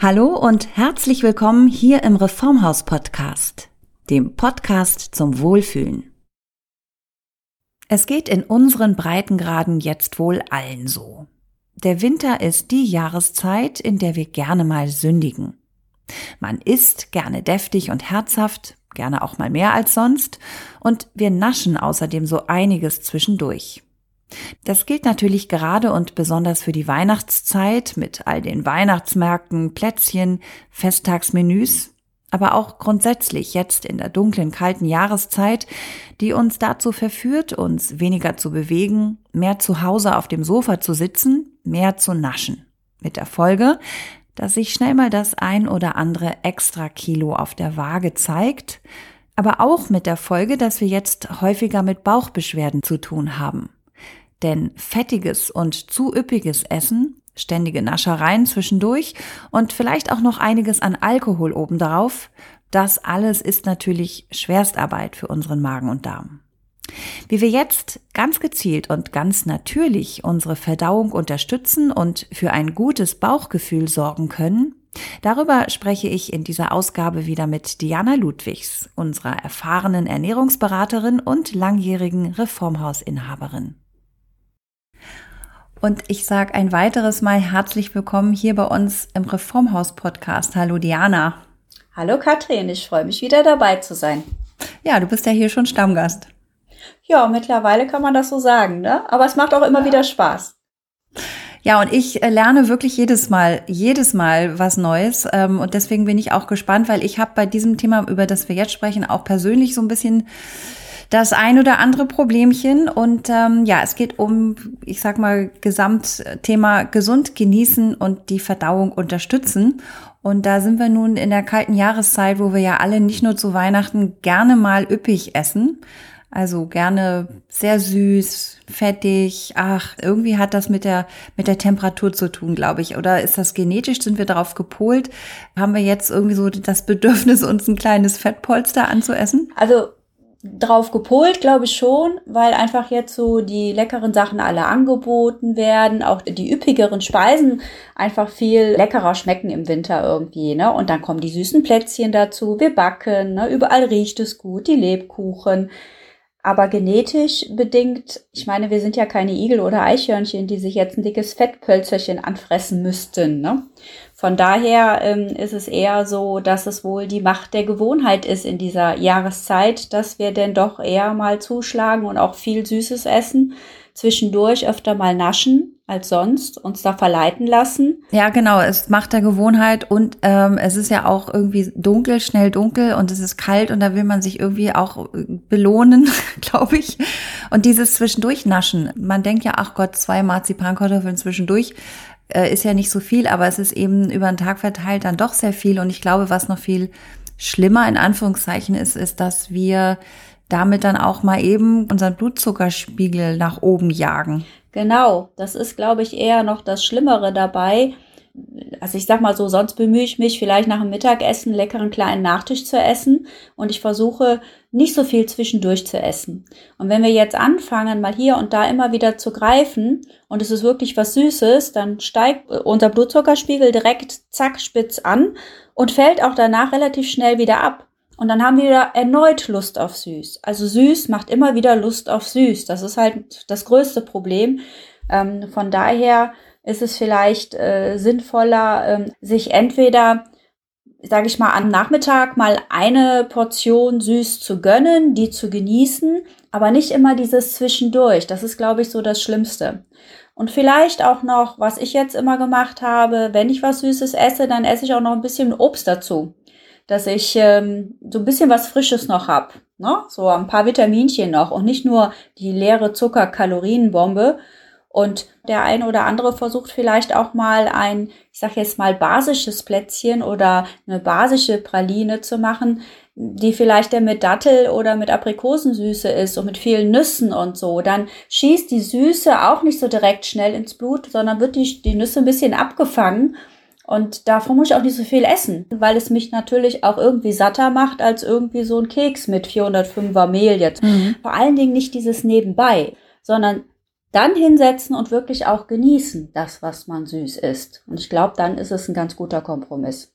Hallo und herzlich willkommen hier im Reformhaus Podcast, dem Podcast zum Wohlfühlen. Es geht in unseren Breitengraden jetzt wohl allen so. Der Winter ist die Jahreszeit, in der wir gerne mal sündigen. Man isst gerne deftig und herzhaft, gerne auch mal mehr als sonst, und wir naschen außerdem so einiges zwischendurch. Das gilt natürlich gerade und besonders für die Weihnachtszeit mit all den Weihnachtsmärkten, Plätzchen, Festtagsmenüs, aber auch grundsätzlich jetzt in der dunklen, kalten Jahreszeit, die uns dazu verführt, uns weniger zu bewegen, mehr zu Hause auf dem Sofa zu sitzen, mehr zu naschen. Mit der Folge, dass sich schnell mal das ein oder andere extra Kilo auf der Waage zeigt, aber auch mit der Folge, dass wir jetzt häufiger mit Bauchbeschwerden zu tun haben. Denn fettiges und zu üppiges Essen, ständige Naschereien zwischendurch und vielleicht auch noch einiges an Alkohol obendrauf, das alles ist natürlich Schwerstarbeit für unseren Magen und Darm. Wie wir jetzt ganz gezielt und ganz natürlich unsere Verdauung unterstützen und für ein gutes Bauchgefühl sorgen können, darüber spreche ich in dieser Ausgabe wieder mit Diana Ludwigs, unserer erfahrenen Ernährungsberaterin und langjährigen Reformhausinhaberin. Und ich sage ein weiteres Mal herzlich willkommen hier bei uns im Reformhaus-Podcast. Hallo Diana. Hallo Katrin, ich freue mich wieder dabei zu sein. Ja, du bist ja hier schon Stammgast. Ja, mittlerweile kann man das so sagen, ne? Aber es macht auch immer ja. wieder Spaß. Ja, und ich äh, lerne wirklich jedes Mal, jedes Mal was Neues. Ähm, und deswegen bin ich auch gespannt, weil ich habe bei diesem Thema, über das wir jetzt sprechen, auch persönlich so ein bisschen das ein oder andere Problemchen. Und ähm, ja, es geht um, ich sag mal, Gesamtthema gesund genießen und die Verdauung unterstützen. Und da sind wir nun in der kalten Jahreszeit, wo wir ja alle nicht nur zu Weihnachten gerne mal üppig essen. Also gerne sehr süß, fettig. Ach, irgendwie hat das mit der, mit der Temperatur zu tun, glaube ich. Oder ist das genetisch? Sind wir darauf gepolt? Haben wir jetzt irgendwie so das Bedürfnis, uns ein kleines Fettpolster anzuessen? Also drauf gepolt, glaube ich schon, weil einfach jetzt so die leckeren Sachen alle angeboten werden, auch die üppigeren Speisen einfach viel leckerer schmecken im Winter irgendwie, ne? Und dann kommen die süßen Plätzchen dazu, wir backen, ne? Überall riecht es gut, die Lebkuchen. Aber genetisch bedingt, ich meine, wir sind ja keine Igel oder Eichhörnchen, die sich jetzt ein dickes Fettpölzerchen anfressen müssten. Ne? Von daher ähm, ist es eher so, dass es wohl die Macht der Gewohnheit ist in dieser Jahreszeit, dass wir denn doch eher mal zuschlagen und auch viel Süßes essen, zwischendurch öfter mal naschen als sonst, uns da verleiten lassen. Ja, genau, es macht der Gewohnheit und ähm, es ist ja auch irgendwie dunkel, schnell dunkel und es ist kalt und da will man sich irgendwie auch äh, belohnen, glaube ich. Und dieses zwischendurch naschen, man denkt ja, ach Gott, zwei Marzipankartoffeln zwischendurch äh, ist ja nicht so viel, aber es ist eben über den Tag verteilt dann doch sehr viel und ich glaube, was noch viel schlimmer in Anführungszeichen ist, ist, dass wir damit dann auch mal eben unseren Blutzuckerspiegel nach oben jagen. Genau, das ist, glaube ich, eher noch das Schlimmere dabei. Also ich sag mal so, sonst bemühe ich mich vielleicht nach dem Mittagessen leckeren kleinen Nachtisch zu essen und ich versuche nicht so viel zwischendurch zu essen. Und wenn wir jetzt anfangen, mal hier und da immer wieder zu greifen und es ist wirklich was Süßes, dann steigt unser Blutzuckerspiegel direkt zack spitz an und fällt auch danach relativ schnell wieder ab. Und dann haben wir wieder erneut Lust auf süß. Also süß macht immer wieder Lust auf süß. Das ist halt das größte Problem. Ähm, von daher ist es vielleicht äh, sinnvoller, ähm, sich entweder sage ich mal, am Nachmittag mal eine Portion süß zu gönnen, die zu genießen, aber nicht immer dieses Zwischendurch. Das ist, glaube ich, so das Schlimmste. Und vielleicht auch noch, was ich jetzt immer gemacht habe, wenn ich was Süßes esse, dann esse ich auch noch ein bisschen Obst dazu dass ich ähm, so ein bisschen was Frisches noch hab, ne? so ein paar Vitaminchen noch und nicht nur die leere Zucker-Kalorienbombe. Und der eine oder andere versucht vielleicht auch mal ein, ich sag jetzt mal, basisches Plätzchen oder eine basische Praline zu machen, die vielleicht der mit Dattel oder mit Aprikosensüße ist und mit vielen Nüssen und so. Dann schießt die Süße auch nicht so direkt schnell ins Blut, sondern wird die, die Nüsse ein bisschen abgefangen und davon muss ich auch nicht so viel essen, weil es mich natürlich auch irgendwie satter macht als irgendwie so ein Keks mit 405er Mehl jetzt. Mhm. Vor allen Dingen nicht dieses nebenbei, sondern dann hinsetzen und wirklich auch genießen, das, was man süß isst. Und ich glaube, dann ist es ein ganz guter Kompromiss.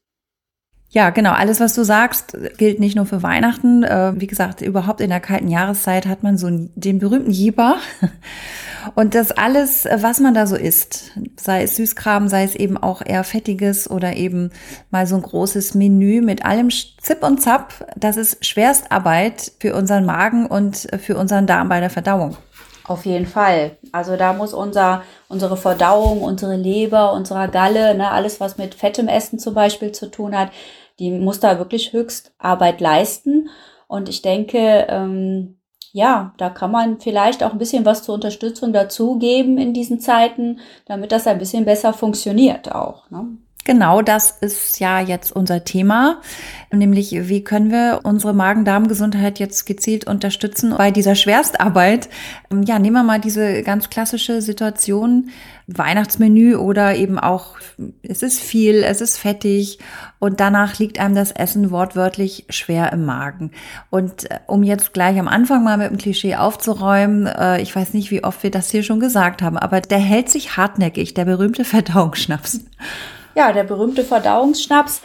Ja, genau. Alles, was du sagst, gilt nicht nur für Weihnachten. Äh, wie gesagt, überhaupt in der kalten Jahreszeit hat man so den berühmten Jieber. Und das alles, was man da so isst, sei es Süßkram, sei es eben auch eher fettiges oder eben mal so ein großes Menü mit allem Zip und Zap, das ist Schwerstarbeit für unseren Magen und für unseren Darm bei der Verdauung. Auf jeden Fall. Also da muss unser, unsere Verdauung, unsere Leber, unsere Galle, ne, alles was mit fettem Essen zum Beispiel zu tun hat, die muss da wirklich höchst Arbeit leisten. Und ich denke, ähm, ja, da kann man vielleicht auch ein bisschen was zur Unterstützung dazugeben in diesen Zeiten, damit das ein bisschen besser funktioniert auch. Ne? Genau, das ist ja jetzt unser Thema, nämlich wie können wir unsere Magen-Darm-Gesundheit jetzt gezielt unterstützen bei dieser Schwerstarbeit. Ja, nehmen wir mal diese ganz klassische Situation, Weihnachtsmenü oder eben auch, es ist viel, es ist fettig und danach liegt einem das Essen wortwörtlich schwer im Magen. Und äh, um jetzt gleich am Anfang mal mit dem Klischee aufzuräumen, äh, ich weiß nicht, wie oft wir das hier schon gesagt haben, aber der hält sich hartnäckig, der berühmte Verdauungsschnaps. Ja, der berühmte Verdauungsschnaps.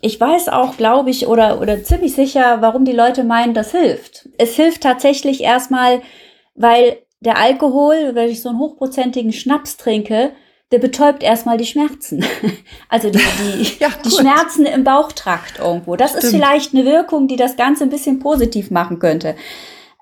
Ich weiß auch, glaube ich, oder, oder ziemlich sicher, warum die Leute meinen, das hilft. Es hilft tatsächlich erstmal, weil der Alkohol, wenn ich so einen hochprozentigen Schnaps trinke, der betäubt erstmal die Schmerzen. Also die, die, ja, die Schmerzen im Bauchtrakt irgendwo. Das Stimmt. ist vielleicht eine Wirkung, die das Ganze ein bisschen positiv machen könnte.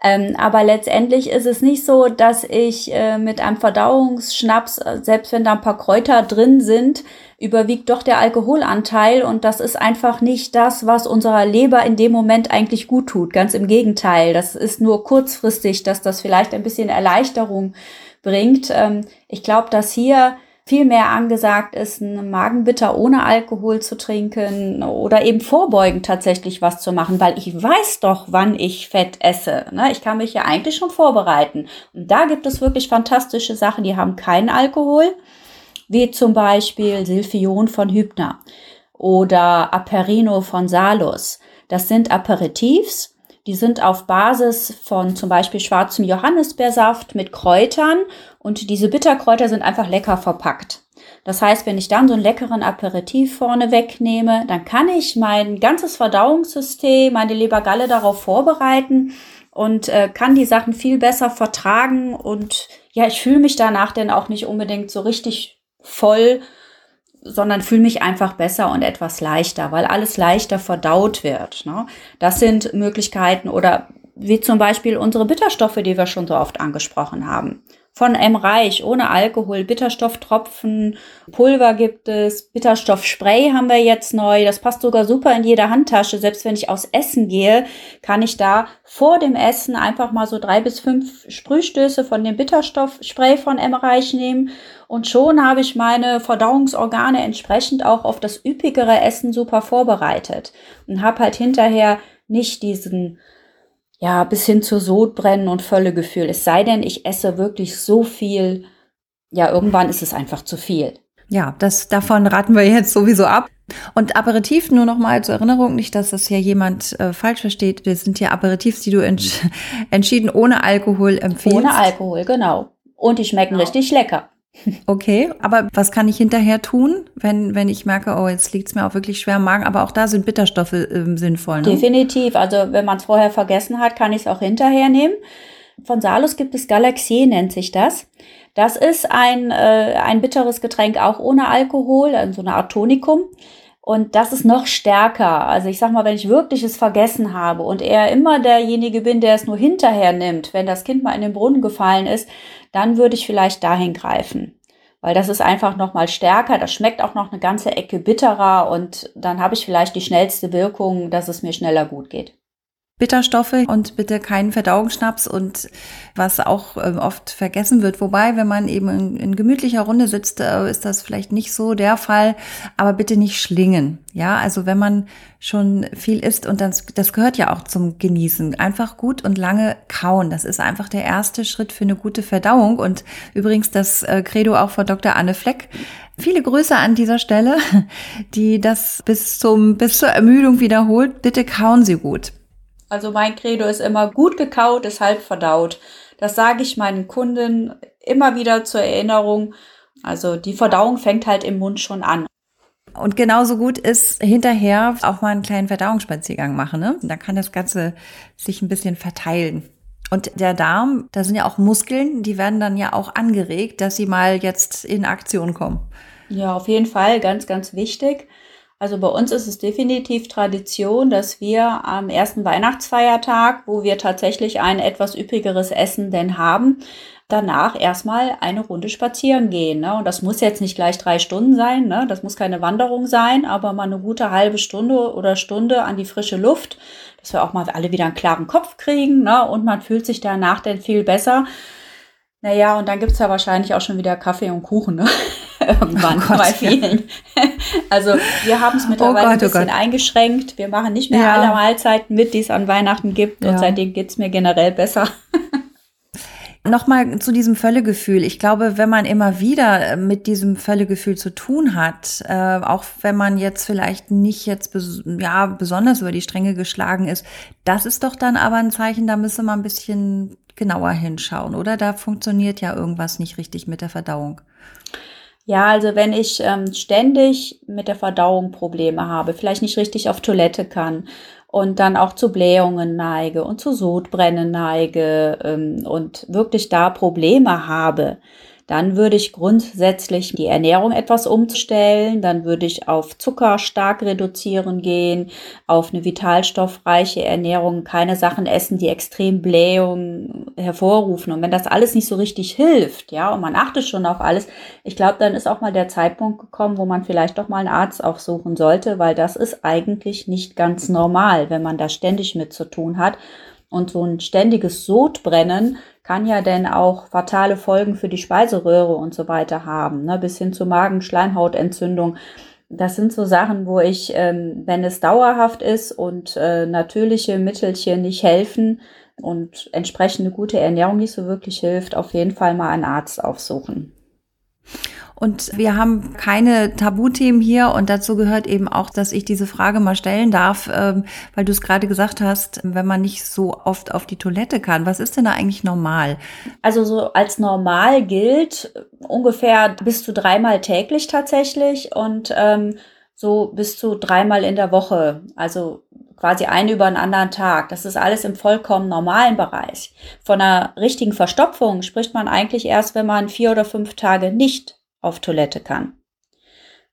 Ähm, aber letztendlich ist es nicht so, dass ich äh, mit einem Verdauungsschnaps, äh, selbst wenn da ein paar Kräuter drin sind, überwiegt doch der Alkoholanteil und das ist einfach nicht das, was unserer Leber in dem Moment eigentlich gut tut. Ganz im Gegenteil. Das ist nur kurzfristig, dass das vielleicht ein bisschen Erleichterung bringt. Ähm, ich glaube, dass hier viel mehr angesagt ist, einen Magenbitter ohne Alkohol zu trinken oder eben vorbeugend tatsächlich was zu machen, weil ich weiß doch, wann ich Fett esse. Ne? Ich kann mich ja eigentlich schon vorbereiten. Und da gibt es wirklich fantastische Sachen, die haben keinen Alkohol, wie zum Beispiel Silphion von Hübner oder Aperino von Salus. Das sind Aperitifs, die sind auf Basis von zum Beispiel schwarzem Johannisbeersaft mit Kräutern und diese Bitterkräuter sind einfach lecker verpackt. Das heißt, wenn ich dann so einen leckeren Aperitif vorne wegnehme, dann kann ich mein ganzes Verdauungssystem, meine Lebergalle darauf vorbereiten und äh, kann die Sachen viel besser vertragen und ja, ich fühle mich danach denn auch nicht unbedingt so richtig voll sondern fühle mich einfach besser und etwas leichter, weil alles leichter verdaut wird. Ne? Das sind Möglichkeiten oder wie zum Beispiel unsere Bitterstoffe, die wir schon so oft angesprochen haben von M. Reich ohne Alkohol, Bitterstofftropfen, Pulver gibt es, Bitterstoffspray haben wir jetzt neu. Das passt sogar super in jede Handtasche. Selbst wenn ich aus Essen gehe, kann ich da vor dem Essen einfach mal so drei bis fünf Sprühstöße von dem Bitterstoffspray von M. Reich nehmen und schon habe ich meine Verdauungsorgane entsprechend auch auf das üppigere Essen super vorbereitet und habe halt hinterher nicht diesen ja, bis hin zu Sodbrennen und Völlegefühl. Es sei denn, ich esse wirklich so viel, ja, irgendwann ist es einfach zu viel. Ja, das, davon raten wir jetzt sowieso ab. Und Aperitif nur noch mal zur Erinnerung, nicht, dass das hier jemand äh, falsch versteht. Das sind ja Aperitifs, die du entsch entschieden ohne Alkohol empfiehlst. Ohne Alkohol, genau. Und die schmecken genau. richtig lecker. Okay, aber was kann ich hinterher tun, wenn, wenn ich merke, oh, jetzt liegt es mir auch wirklich schwer im Magen, aber auch da sind Bitterstoffe äh, sinnvoll. Ne? Definitiv. Also wenn man es vorher vergessen hat, kann ich es auch hinterher nehmen. Von Salus gibt es Galaxie, nennt sich das. Das ist ein, äh, ein bitteres Getränk, auch ohne Alkohol, also so eine Art Tonikum. Und das ist noch stärker. Also ich sag mal, wenn ich wirklich es vergessen habe und eher immer derjenige bin, der es nur hinterher nimmt, wenn das Kind mal in den Brunnen gefallen ist, dann würde ich vielleicht dahin greifen. Weil das ist einfach noch mal stärker, das schmeckt auch noch eine ganze Ecke bitterer und dann habe ich vielleicht die schnellste Wirkung, dass es mir schneller gut geht. Bitterstoffe und bitte keinen Verdauungsschnaps und was auch äh, oft vergessen wird. Wobei, wenn man eben in, in gemütlicher Runde sitzt, äh, ist das vielleicht nicht so der Fall, aber bitte nicht schlingen. Ja, also wenn man schon viel isst und das, das gehört ja auch zum Genießen. Einfach gut und lange kauen. Das ist einfach der erste Schritt für eine gute Verdauung und übrigens das äh, Credo auch von Dr. Anne Fleck. Viele Grüße an dieser Stelle, die das bis zum, bis zur Ermüdung wiederholt. Bitte kauen Sie gut. Also mein Credo ist immer gut gekaut, ist halb verdaut. Das sage ich meinen Kunden immer wieder zur Erinnerung. Also die Verdauung fängt halt im Mund schon an. Und genauso gut ist hinterher auch mal einen kleinen Verdauungsspaziergang machen. Ne? Da kann das Ganze sich ein bisschen verteilen. Und der Darm, da sind ja auch Muskeln, die werden dann ja auch angeregt, dass sie mal jetzt in Aktion kommen. Ja, auf jeden Fall, ganz, ganz wichtig. Also bei uns ist es definitiv Tradition, dass wir am ersten Weihnachtsfeiertag, wo wir tatsächlich ein etwas üppigeres Essen denn haben, danach erstmal eine Runde spazieren gehen. Ne? Und das muss jetzt nicht gleich drei Stunden sein, ne? das muss keine Wanderung sein, aber mal eine gute halbe Stunde oder Stunde an die frische Luft, dass wir auch mal alle wieder einen klaren Kopf kriegen ne? und man fühlt sich danach dann viel besser. Naja, und dann gibt's ja wahrscheinlich auch schon wieder Kaffee und Kuchen, ne? Irgendwann oh Gott, bei vielen. Ja. Also wir haben es mittlerweile oh Gott, ein bisschen oh eingeschränkt. Wir machen nicht mehr ja. alle Mahlzeiten mit, die es an Weihnachten gibt. Ja. Und seitdem geht's mir generell besser. Nochmal zu diesem Völlegefühl. Ich glaube, wenn man immer wieder äh, mit diesem Völlegefühl zu tun hat, äh, auch wenn man jetzt vielleicht nicht jetzt bes ja, besonders über die Stränge geschlagen ist, das ist doch dann aber ein Zeichen, da müsse man ein bisschen genauer hinschauen, oder? Da funktioniert ja irgendwas nicht richtig mit der Verdauung. Ja, also wenn ich ähm, ständig mit der Verdauung Probleme habe, vielleicht nicht richtig auf Toilette kann und dann auch zu Blähungen neige und zu Sodbrennen neige ähm, und wirklich da Probleme habe, dann würde ich grundsätzlich die Ernährung etwas umstellen. Dann würde ich auf Zucker stark reduzieren gehen, auf eine vitalstoffreiche Ernährung, keine Sachen essen, die extrem Blähungen hervorrufen. Und wenn das alles nicht so richtig hilft, ja, und man achtet schon auf alles, ich glaube, dann ist auch mal der Zeitpunkt gekommen, wo man vielleicht doch mal einen Arzt aufsuchen sollte, weil das ist eigentlich nicht ganz normal, wenn man da ständig mit zu tun hat. Und so ein ständiges Sodbrennen kann ja denn auch fatale Folgen für die Speiseröhre und so weiter haben, ne? bis hin zu Magenschleimhautentzündung. Das sind so Sachen, wo ich, ähm, wenn es dauerhaft ist und äh, natürliche Mittelchen nicht helfen und entsprechende gute Ernährung nicht so wirklich hilft, auf jeden Fall mal einen Arzt aufsuchen. Und wir haben keine Tabuthemen hier und dazu gehört eben auch, dass ich diese Frage mal stellen darf, ähm, weil du es gerade gesagt hast, wenn man nicht so oft auf die Toilette kann. Was ist denn da eigentlich normal? Also so als normal gilt ungefähr bis zu dreimal täglich tatsächlich und ähm, so bis zu dreimal in der Woche. Also quasi einen über einen anderen Tag. Das ist alles im vollkommen normalen Bereich. Von einer richtigen Verstopfung spricht man eigentlich erst, wenn man vier oder fünf Tage nicht auf Toilette kann.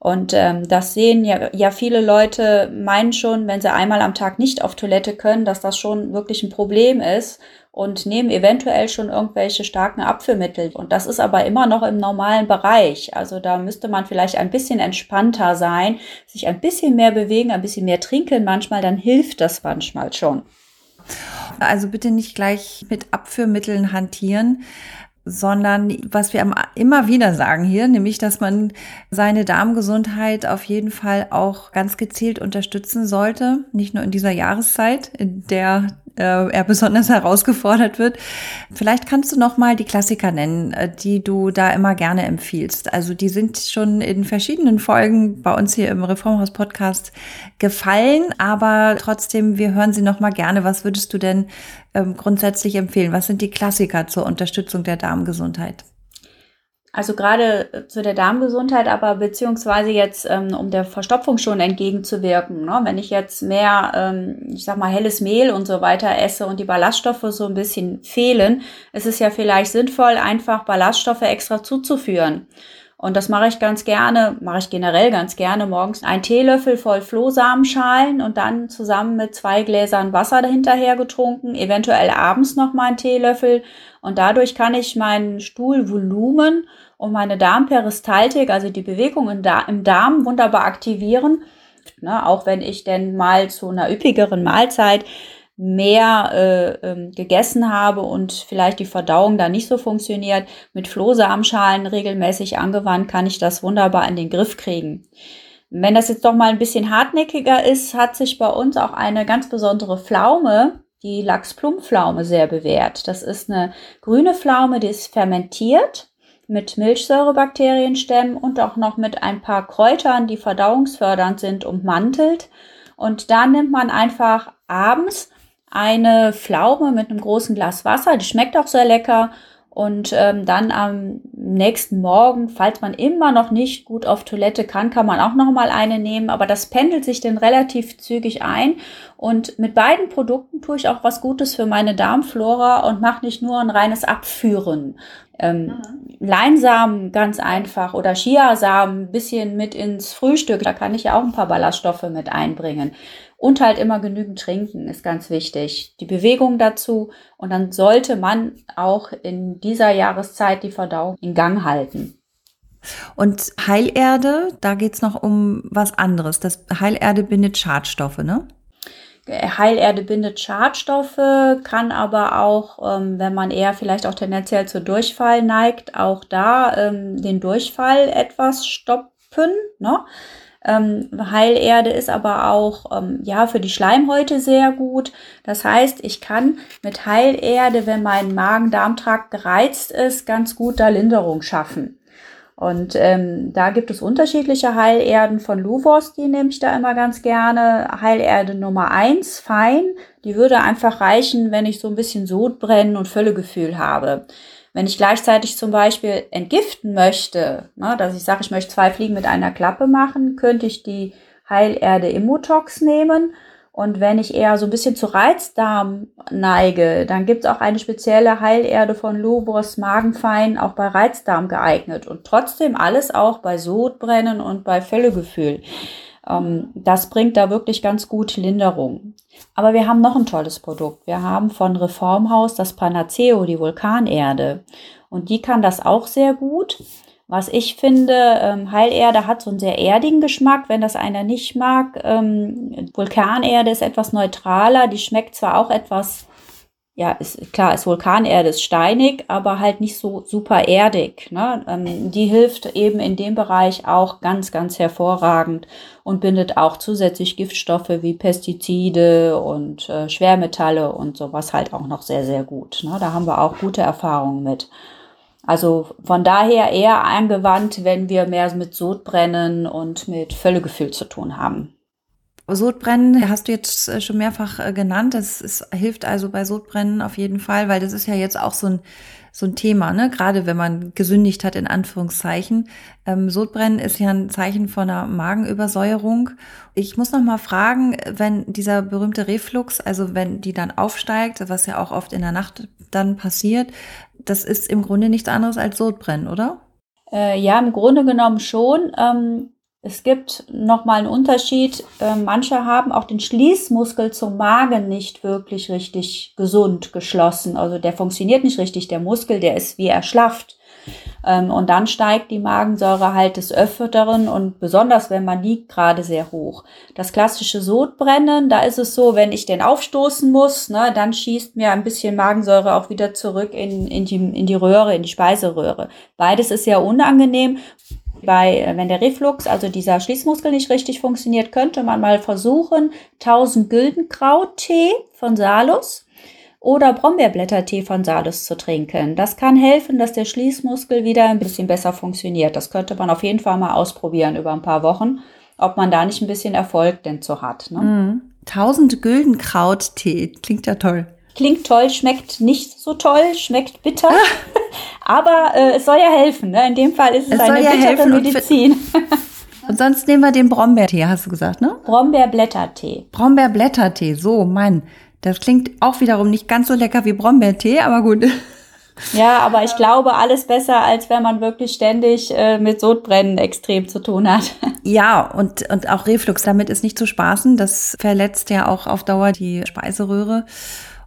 Und ähm, das sehen ja, ja viele Leute, meinen schon, wenn sie einmal am Tag nicht auf Toilette können, dass das schon wirklich ein Problem ist und nehmen eventuell schon irgendwelche starken Abführmittel. Und das ist aber immer noch im normalen Bereich. Also da müsste man vielleicht ein bisschen entspannter sein, sich ein bisschen mehr bewegen, ein bisschen mehr trinken manchmal, dann hilft das manchmal schon. Also bitte nicht gleich mit Abführmitteln hantieren sondern was wir immer wieder sagen hier, nämlich, dass man seine Darmgesundheit auf jeden Fall auch ganz gezielt unterstützen sollte, nicht nur in dieser Jahreszeit, in der äh, er besonders herausgefordert wird. Vielleicht kannst du noch mal die Klassiker nennen, äh, die du da immer gerne empfiehlst. Also die sind schon in verschiedenen Folgen bei uns hier im Reformhaus Podcast gefallen, aber trotzdem wir hören sie noch mal gerne. Was würdest du denn ähm, grundsätzlich empfehlen? Was sind die Klassiker zur Unterstützung der Darmgesundheit? Also gerade äh, zu der Darmgesundheit, aber beziehungsweise jetzt, ähm, um der Verstopfung schon entgegenzuwirken. Ne? Wenn ich jetzt mehr, ähm, ich sag mal, helles Mehl und so weiter esse und die Ballaststoffe so ein bisschen fehlen, ist es ja vielleicht sinnvoll, einfach Ballaststoffe extra zuzuführen. Und das mache ich ganz gerne, mache ich generell ganz gerne morgens einen Teelöffel voll Flohsamenschalen und dann zusammen mit zwei Gläsern Wasser dahinterher getrunken, eventuell abends noch mal einen Teelöffel und dadurch kann ich mein Stuhlvolumen und meine Darmperistaltik, also die Bewegung im Darm, wunderbar aktivieren. Ne, auch wenn ich denn mal zu einer üppigeren Mahlzeit mehr äh, ähm, gegessen habe und vielleicht die Verdauung da nicht so funktioniert, mit Flohsamenschalen regelmäßig angewandt, kann ich das wunderbar in den Griff kriegen. Wenn das jetzt doch mal ein bisschen hartnäckiger ist, hat sich bei uns auch eine ganz besondere Pflaume, die Lachsplumpflaume, sehr bewährt. Das ist eine grüne Pflaume, die ist fermentiert mit Milchsäurebakterienstämmen und auch noch mit ein paar Kräutern, die verdauungsfördernd sind, ummantelt. Und da nimmt man einfach abends eine Pflaume mit einem großen Glas Wasser, die schmeckt auch sehr lecker Und ähm, dann am nächsten Morgen, falls man immer noch nicht gut auf Toilette kann, kann man auch noch mal eine nehmen. Aber das pendelt sich dann relativ zügig ein. Und mit beiden Produkten tue ich auch was Gutes für meine Darmflora und mache nicht nur ein reines Abführen. Ähm, mhm. Leinsamen ganz einfach oder Chiasamen ein bisschen mit ins Frühstück. Da kann ich ja auch ein paar Ballaststoffe mit einbringen. Und halt immer genügend trinken ist ganz wichtig. Die Bewegung dazu. Und dann sollte man auch in dieser Jahreszeit die Verdauung in Gang halten. Und Heilerde, da geht's noch um was anderes. Das Heilerde bindet Schadstoffe, ne? Heilerde bindet Schadstoffe, kann aber auch, ähm, wenn man eher vielleicht auch tendenziell zu Durchfall neigt, auch da ähm, den Durchfall etwas stoppen. Ne? Ähm, Heilerde ist aber auch ähm, ja für die Schleimhäute sehr gut. Das heißt, ich kann mit Heilerde, wenn mein Magen-Darm-Trakt gereizt ist, ganz gut da Linderung schaffen. Und ähm, da gibt es unterschiedliche Heilerden von Luvos, die nehme ich da immer ganz gerne. Heilerde Nummer eins, fein, die würde einfach reichen, wenn ich so ein bisschen Sodbrennen und Völlegefühl habe. Wenn ich gleichzeitig zum Beispiel entgiften möchte, ne, dass ich sage, ich möchte zwei Fliegen mit einer Klappe machen, könnte ich die Heilerde Immutox nehmen und wenn ich eher so ein bisschen zu Reizdarm neige, dann gibt es auch eine spezielle Heilerde von Lubos Magenfein, auch bei Reizdarm geeignet. Und trotzdem alles auch bei Sodbrennen und bei Völlegefühl. Ähm, das bringt da wirklich ganz gut Linderung. Aber wir haben noch ein tolles Produkt. Wir haben von Reformhaus das Panaceo, die Vulkanerde. Und die kann das auch sehr gut. Was ich finde, ähm, Heilerde hat so einen sehr erdigen Geschmack, wenn das einer nicht mag. Ähm, Vulkanerde ist etwas neutraler, die schmeckt zwar auch etwas, ja, ist klar, ist Vulkanerde, ist steinig, aber halt nicht so super erdig. Ne? Ähm, die hilft eben in dem Bereich auch ganz, ganz hervorragend und bindet auch zusätzlich Giftstoffe wie Pestizide und äh, Schwermetalle und sowas halt auch noch sehr, sehr gut. Ne? Da haben wir auch gute Erfahrungen mit. Also von daher eher angewandt, wenn wir mehr mit Sodbrennen und mit Völlegefühl zu tun haben. Sodbrennen hast du jetzt äh, schon mehrfach äh, genannt. Das ist, hilft also bei Sodbrennen auf jeden Fall, weil das ist ja jetzt auch so ein, so ein Thema, ne? Gerade wenn man gesündigt hat, in Anführungszeichen. Ähm, Sodbrennen ist ja ein Zeichen von einer Magenübersäuerung. Ich muss noch mal fragen, wenn dieser berühmte Reflux, also wenn die dann aufsteigt, was ja auch oft in der Nacht dann passiert, das ist im Grunde nichts anderes als Sodbrennen, oder? Äh, ja, im Grunde genommen schon. Ähm, es gibt nochmal einen Unterschied. Äh, manche haben auch den Schließmuskel zum Magen nicht wirklich richtig gesund geschlossen. Also der funktioniert nicht richtig. Der Muskel, der ist wie erschlafft. Ähm, und dann steigt die Magensäure halt des Öfteren und besonders wenn man liegt, gerade sehr hoch. Das klassische Sodbrennen, da ist es so, wenn ich den aufstoßen muss, ne, dann schießt mir ein bisschen Magensäure auch wieder zurück in, in, die, in die Röhre, in die Speiseröhre. Beides ist ja unangenehm. Bei, äh, wenn der Reflux, also dieser Schließmuskel nicht richtig funktioniert, könnte man mal versuchen, 1000 Güldenkraut-Tee von Salus oder Brombeerblättertee von Salus zu trinken. Das kann helfen, dass der Schließmuskel wieder ein bisschen besser funktioniert. Das könnte man auf jeden Fall mal ausprobieren über ein paar Wochen, ob man da nicht ein bisschen Erfolg denn so hat. Ne? Mhm. 1000 Güldenkraut-Tee, klingt ja toll. Klingt toll, schmeckt nicht so toll, schmeckt bitter, aber äh, es soll ja helfen. Ne? In dem Fall ist es, es eine ja bittere Medizin. Und sonst nehmen wir den Brombeertee, hast du gesagt, ne? Brombeerblättertee. Brombeerblättertee, so, Mann. Das klingt auch wiederum nicht ganz so lecker wie Brombeertee, aber gut. Ja, aber ich glaube, alles besser, als wenn man wirklich ständig äh, mit Sodbrennen extrem zu tun hat. Ja, und, und auch Reflux, damit ist nicht zu spaßen. Das verletzt ja auch auf Dauer die Speiseröhre.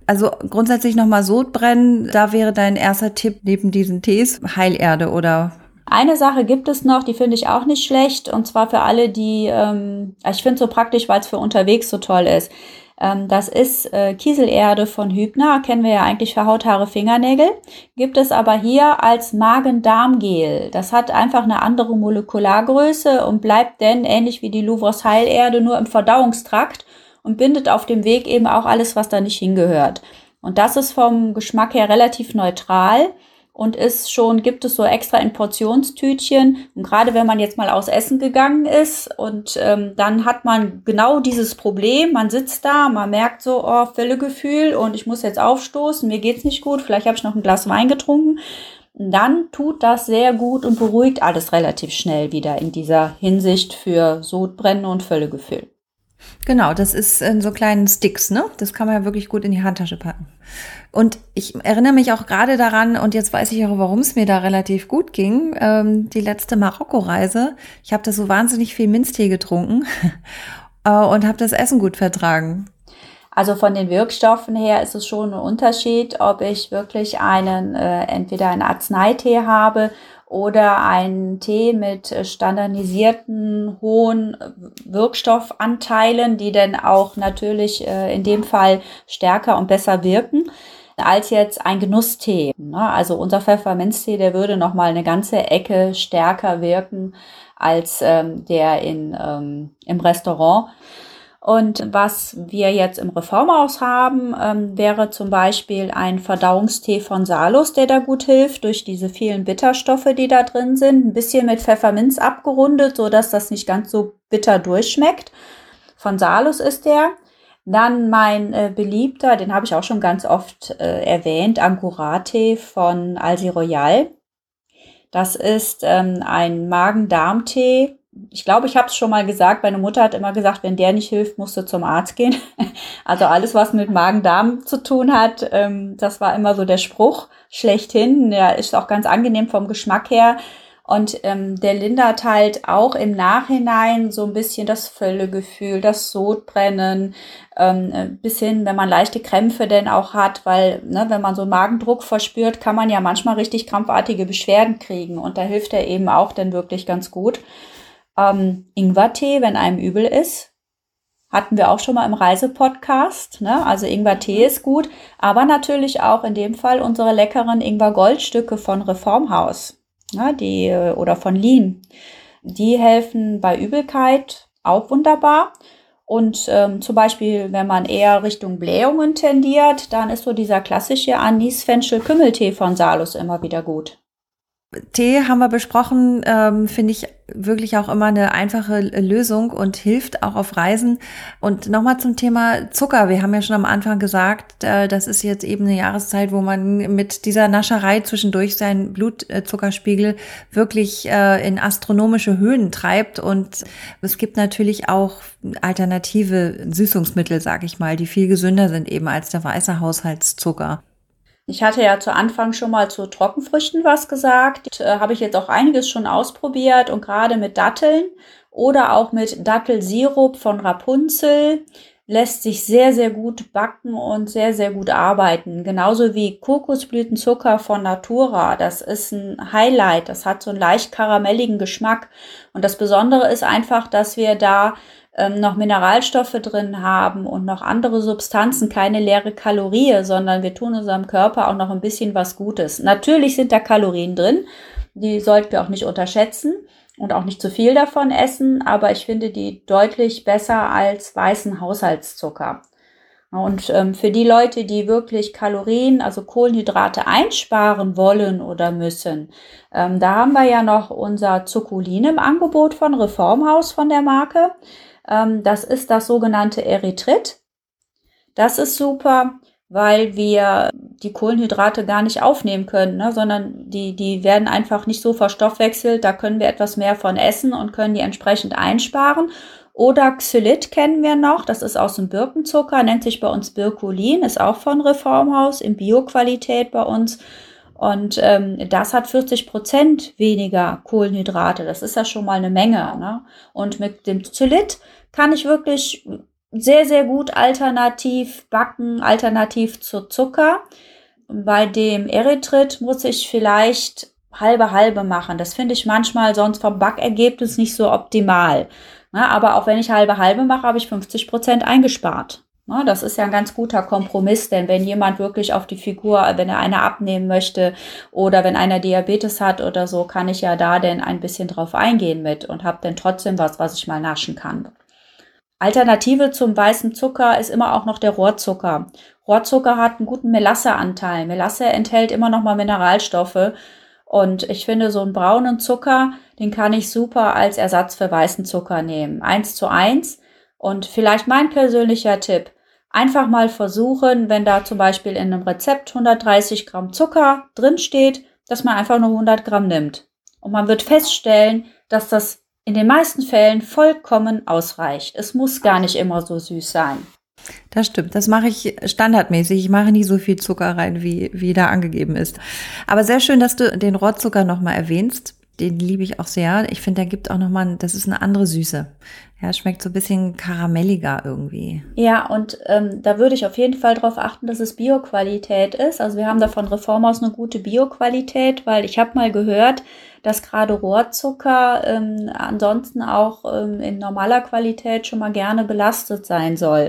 Also grundsätzlich nochmal Sodbrennen, da wäre dein erster Tipp neben diesen Tees Heilerde oder eine Sache gibt es noch, die finde ich auch nicht schlecht, und zwar für alle, die, ähm, ich finde es so praktisch, weil es für unterwegs so toll ist. Ähm, das ist äh, Kieselerde von Hübner, kennen wir ja eigentlich für Haut, Haare, Fingernägel. Gibt es aber hier als Magen-Darm-Gel. Das hat einfach eine andere Molekulargröße und bleibt denn ähnlich wie die Louvres Heilerde nur im Verdauungstrakt und bindet auf dem Weg eben auch alles, was da nicht hingehört. Und das ist vom Geschmack her relativ neutral und ist schon, gibt es so extra in Portionstütchen. Und gerade wenn man jetzt mal aus Essen gegangen ist und ähm, dann hat man genau dieses Problem, man sitzt da, man merkt so, oh, Völlegefühl und ich muss jetzt aufstoßen, mir geht's nicht gut, vielleicht habe ich noch ein Glas Wein getrunken. Dann tut das sehr gut und beruhigt alles relativ schnell wieder in dieser Hinsicht für Sodbrennen und Völlegefühl. Genau, das ist in so kleinen Sticks, ne? Das kann man ja wirklich gut in die Handtasche packen. Und ich erinnere mich auch gerade daran, und jetzt weiß ich auch, warum es mir da relativ gut ging, ähm, die letzte Marokko-Reise. Ich habe da so wahnsinnig viel Minztee getrunken äh, und habe das Essen gut vertragen. Also von den Wirkstoffen her ist es schon ein Unterschied, ob ich wirklich einen, äh, entweder einen Arzneitee habe oder einen Tee mit standardisierten hohen Wirkstoffanteilen, die dann auch natürlich äh, in dem Fall stärker und besser wirken als jetzt ein Genusstee. Ne? Also unser Pfefferminztee, der würde noch mal eine ganze Ecke stärker wirken als ähm, der in, ähm, im Restaurant. Und was wir jetzt im Reformhaus haben, ähm, wäre zum Beispiel ein Verdauungstee von Salus, der da gut hilft, durch diese vielen Bitterstoffe, die da drin sind. Ein bisschen mit Pfefferminz abgerundet, so dass das nicht ganz so bitter durchschmeckt. Von Salus ist der. Dann mein äh, beliebter, den habe ich auch schon ganz oft äh, erwähnt, Angurate von Alsi Royal. Das ist ähm, ein Magen-Darm-Tee ich glaube, ich habe es schon mal gesagt, meine Mutter hat immer gesagt, wenn der nicht hilft, musst du zum Arzt gehen. Also alles, was mit Magen-Darm zu tun hat, ähm, das war immer so der Spruch schlechthin. Der ist auch ganz angenehm vom Geschmack her. Und ähm, der lindert halt auch im Nachhinein so ein bisschen das Völlegefühl, das Sodbrennen, ähm, bis hin, wenn man leichte Krämpfe denn auch hat, weil ne, wenn man so Magendruck verspürt, kann man ja manchmal richtig krampfartige Beschwerden kriegen. Und da hilft er eben auch dann wirklich ganz gut. Ähm, Ingwertee, wenn einem übel ist. Hatten wir auch schon mal im Reisepodcast. Ne? Also Ingwertee mhm. ist gut. Aber natürlich auch in dem Fall unsere leckeren Ingwer-Goldstücke von Reformhaus. Ne? Die, oder von Lean. Die helfen bei Übelkeit auch wunderbar. Und ähm, zum Beispiel, wenn man eher Richtung Blähungen tendiert, dann ist so dieser klassische Anis-Fenchel-Kümmeltee von Salus immer wieder gut. Tee haben wir besprochen, ähm, finde ich wirklich auch immer eine einfache Lösung und hilft auch auf Reisen. Und nochmal zum Thema Zucker. Wir haben ja schon am Anfang gesagt, äh, das ist jetzt eben eine Jahreszeit, wo man mit dieser Nascherei zwischendurch seinen Blutzuckerspiegel wirklich äh, in astronomische Höhen treibt. Und es gibt natürlich auch alternative Süßungsmittel, sag ich mal, die viel gesünder sind eben als der weiße Haushaltszucker. Ich hatte ja zu Anfang schon mal zu Trockenfrüchten was gesagt. Äh, Habe ich jetzt auch einiges schon ausprobiert und gerade mit Datteln oder auch mit Dattelsirup von Rapunzel lässt sich sehr, sehr gut backen und sehr, sehr gut arbeiten. Genauso wie Kokosblütenzucker von Natura. Das ist ein Highlight. Das hat so einen leicht karamelligen Geschmack. Und das Besondere ist einfach, dass wir da ähm, noch Mineralstoffe drin haben und noch andere Substanzen, keine leere Kalorie, sondern wir tun unserem Körper auch noch ein bisschen was Gutes. Natürlich sind da Kalorien drin, die sollten wir auch nicht unterschätzen und auch nicht zu viel davon essen, aber ich finde die deutlich besser als weißen Haushaltszucker. Und ähm, für die Leute, die wirklich Kalorien, also Kohlenhydrate einsparen wollen oder müssen, ähm, da haben wir ja noch unser Zuccolin im Angebot von Reformhaus von der Marke. Ähm, das ist das sogenannte Erythrit. Das ist super, weil wir die Kohlenhydrate gar nicht aufnehmen können, ne, sondern die, die werden einfach nicht so verstoffwechselt. Da können wir etwas mehr von essen und können die entsprechend einsparen. Oder Xylit kennen wir noch, das ist aus dem Birkenzucker, nennt sich bei uns Birkulin, ist auch von Reformhaus in Bioqualität bei uns. Und ähm, das hat 40 Prozent weniger Kohlenhydrate. Das ist ja schon mal eine Menge. Ne? Und mit dem Zylit kann ich wirklich sehr, sehr gut alternativ backen, alternativ zu Zucker. Bei dem Erythrit muss ich vielleicht halbe halbe machen. Das finde ich manchmal sonst vom Backergebnis nicht so optimal. Na, aber auch wenn ich halbe halbe mache, habe ich 50 Prozent eingespart. Na, das ist ja ein ganz guter Kompromiss, denn wenn jemand wirklich auf die Figur, wenn er eine abnehmen möchte oder wenn einer Diabetes hat oder so, kann ich ja da denn ein bisschen drauf eingehen mit und habe dann trotzdem was, was ich mal naschen kann. Alternative zum weißen Zucker ist immer auch noch der Rohrzucker. Rohrzucker hat einen guten Melasseanteil. Melasse enthält immer noch mal Mineralstoffe. Und ich finde, so einen braunen Zucker, den kann ich super als Ersatz für weißen Zucker nehmen. Eins zu eins. Und vielleicht mein persönlicher Tipp. Einfach mal versuchen, wenn da zum Beispiel in einem Rezept 130 Gramm Zucker drin steht, dass man einfach nur 100 Gramm nimmt. Und man wird feststellen, dass das in den meisten Fällen vollkommen ausreicht. Es muss gar nicht immer so süß sein. Das stimmt. Das mache ich standardmäßig. Ich mache nie so viel Zucker rein, wie, wie da angegeben ist. Aber sehr schön, dass du den Rohrzucker nochmal erwähnst. Den liebe ich auch sehr. Ich finde, der gibt auch nochmal, das ist eine andere Süße. Ja, schmeckt so ein bisschen karamelliger irgendwie. Ja, und ähm, da würde ich auf jeden Fall darauf achten, dass es Bioqualität ist. Also wir haben da von Reformhaus eine gute Bioqualität, weil ich habe mal gehört, dass gerade Rohrzucker ähm, ansonsten auch ähm, in normaler Qualität schon mal gerne belastet sein soll.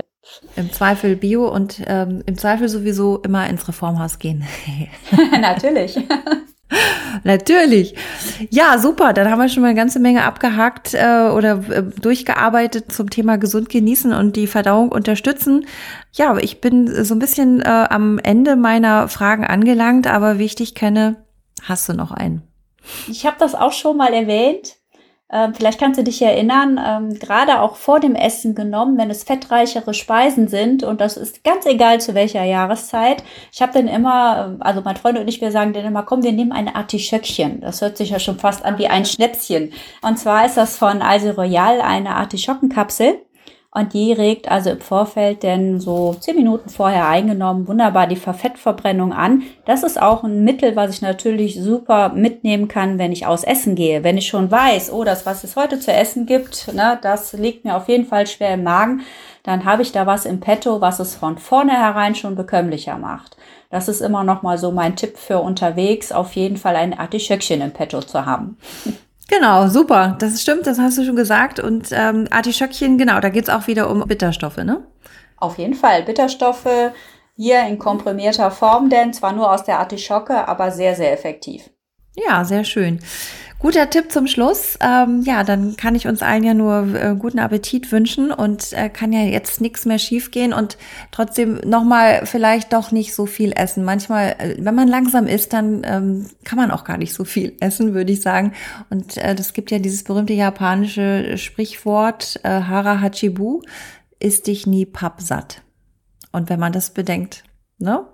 Im Zweifel Bio und ähm, im Zweifel sowieso immer ins Reformhaus gehen. Natürlich. Natürlich. Ja, super. Dann haben wir schon mal eine ganze Menge abgehakt äh, oder äh, durchgearbeitet zum Thema gesund genießen und die Verdauung unterstützen. Ja, ich bin so ein bisschen äh, am Ende meiner Fragen angelangt, aber wie ich dich kenne, hast du noch einen. Ich habe das auch schon mal erwähnt. Ähm, vielleicht kannst du dich erinnern, ähm, gerade auch vor dem Essen genommen, wenn es fettreichere Speisen sind und das ist ganz egal zu welcher Jahreszeit. Ich habe dann immer, ähm, also mein Freund und ich, wir sagen dann immer, komm, wir nehmen ein Artischöckchen. Das hört sich ja schon fast an wie ein Schnäpschen. Und zwar ist das von Alse Royal eine Artischockenkapsel. Und die regt also im Vorfeld denn so zehn Minuten vorher eingenommen wunderbar die Fettverbrennung an. Das ist auch ein Mittel, was ich natürlich super mitnehmen kann, wenn ich aus Essen gehe. Wenn ich schon weiß, oh, das, was es heute zu essen gibt, ne, das liegt mir auf jeden Fall schwer im Magen, dann habe ich da was im Petto, was es von vornherein schon bekömmlicher macht. Das ist immer noch mal so mein Tipp für unterwegs, auf jeden Fall ein Artischöckchen im Petto zu haben. Genau, super. Das stimmt, das hast du schon gesagt. Und ähm, Artischöckchen, genau, da geht's auch wieder um Bitterstoffe, ne? Auf jeden Fall. Bitterstoffe hier in komprimierter Form, denn zwar nur aus der Artischocke, aber sehr, sehr effektiv. Ja, sehr schön. Guter Tipp zum Schluss. Ähm, ja, dann kann ich uns allen ja nur äh, guten Appetit wünschen und äh, kann ja jetzt nichts mehr schiefgehen und trotzdem nochmal vielleicht doch nicht so viel essen. Manchmal, äh, wenn man langsam isst, dann ähm, kann man auch gar nicht so viel essen, würde ich sagen. Und äh, das gibt ja dieses berühmte japanische Sprichwort äh, Hara Hachibu, isst dich nie pappsatt. Und wenn man das bedenkt, ne?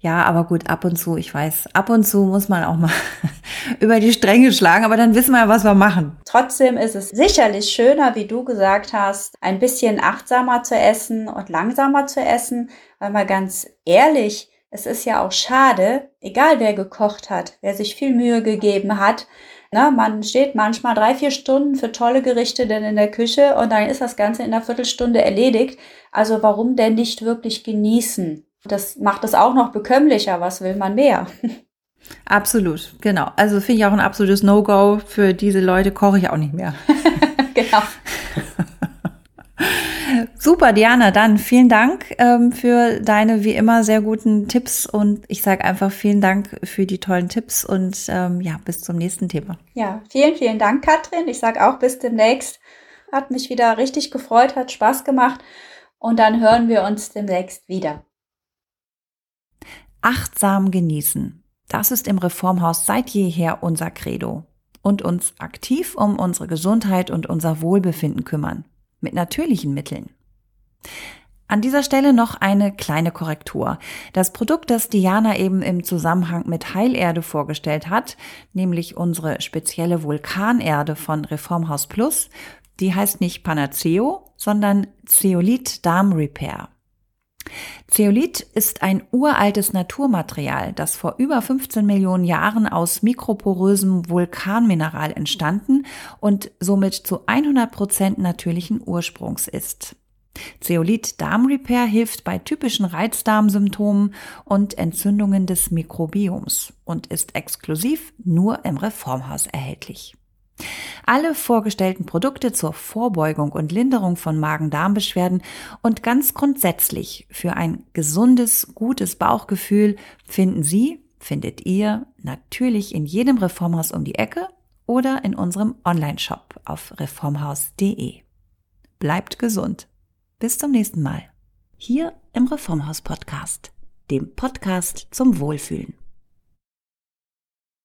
Ja, aber gut, ab und zu, ich weiß, ab und zu muss man auch mal über die Stränge schlagen, aber dann wissen wir ja, was wir machen. Trotzdem ist es sicherlich schöner, wie du gesagt hast, ein bisschen achtsamer zu essen und langsamer zu essen, weil mal ganz ehrlich, es ist ja auch schade, egal wer gekocht hat, wer sich viel Mühe gegeben hat, na, man steht manchmal drei, vier Stunden für tolle Gerichte denn in der Küche und dann ist das Ganze in einer Viertelstunde erledigt. Also warum denn nicht wirklich genießen? Das macht es auch noch bekömmlicher. Was will man mehr? Absolut, genau. Also finde ich auch ein absolutes No-Go. Für diese Leute koche ich auch nicht mehr. genau. Super, Diana, dann vielen Dank ähm, für deine wie immer sehr guten Tipps und ich sage einfach vielen Dank für die tollen Tipps und ähm, ja, bis zum nächsten Thema. Ja, vielen, vielen Dank, Katrin. Ich sage auch bis demnächst. Hat mich wieder richtig gefreut, hat Spaß gemacht und dann hören wir uns demnächst wieder. Achtsam genießen. Das ist im Reformhaus seit jeher unser Credo. Und uns aktiv um unsere Gesundheit und unser Wohlbefinden kümmern. Mit natürlichen Mitteln. An dieser Stelle noch eine kleine Korrektur. Das Produkt, das Diana eben im Zusammenhang mit Heilerde vorgestellt hat, nämlich unsere spezielle Vulkanerde von Reformhaus Plus, die heißt nicht Panaceo, sondern Zeolit Darm Repair. Zeolit ist ein uraltes Naturmaterial, das vor über 15 Millionen Jahren aus mikroporösem Vulkanmineral entstanden und somit zu 100 Prozent natürlichen Ursprungs ist. Zeolit Darmrepair hilft bei typischen Reizdarmsymptomen und Entzündungen des Mikrobioms und ist exklusiv nur im Reformhaus erhältlich. Alle vorgestellten Produkte zur Vorbeugung und Linderung von Magen-Darm-Beschwerden und ganz grundsätzlich für ein gesundes, gutes Bauchgefühl finden Sie, findet ihr natürlich in jedem Reformhaus um die Ecke oder in unserem Online-Shop auf reformhaus.de. bleibt gesund. Bis zum nächsten Mal. Hier im Reformhaus Podcast, dem Podcast zum Wohlfühlen.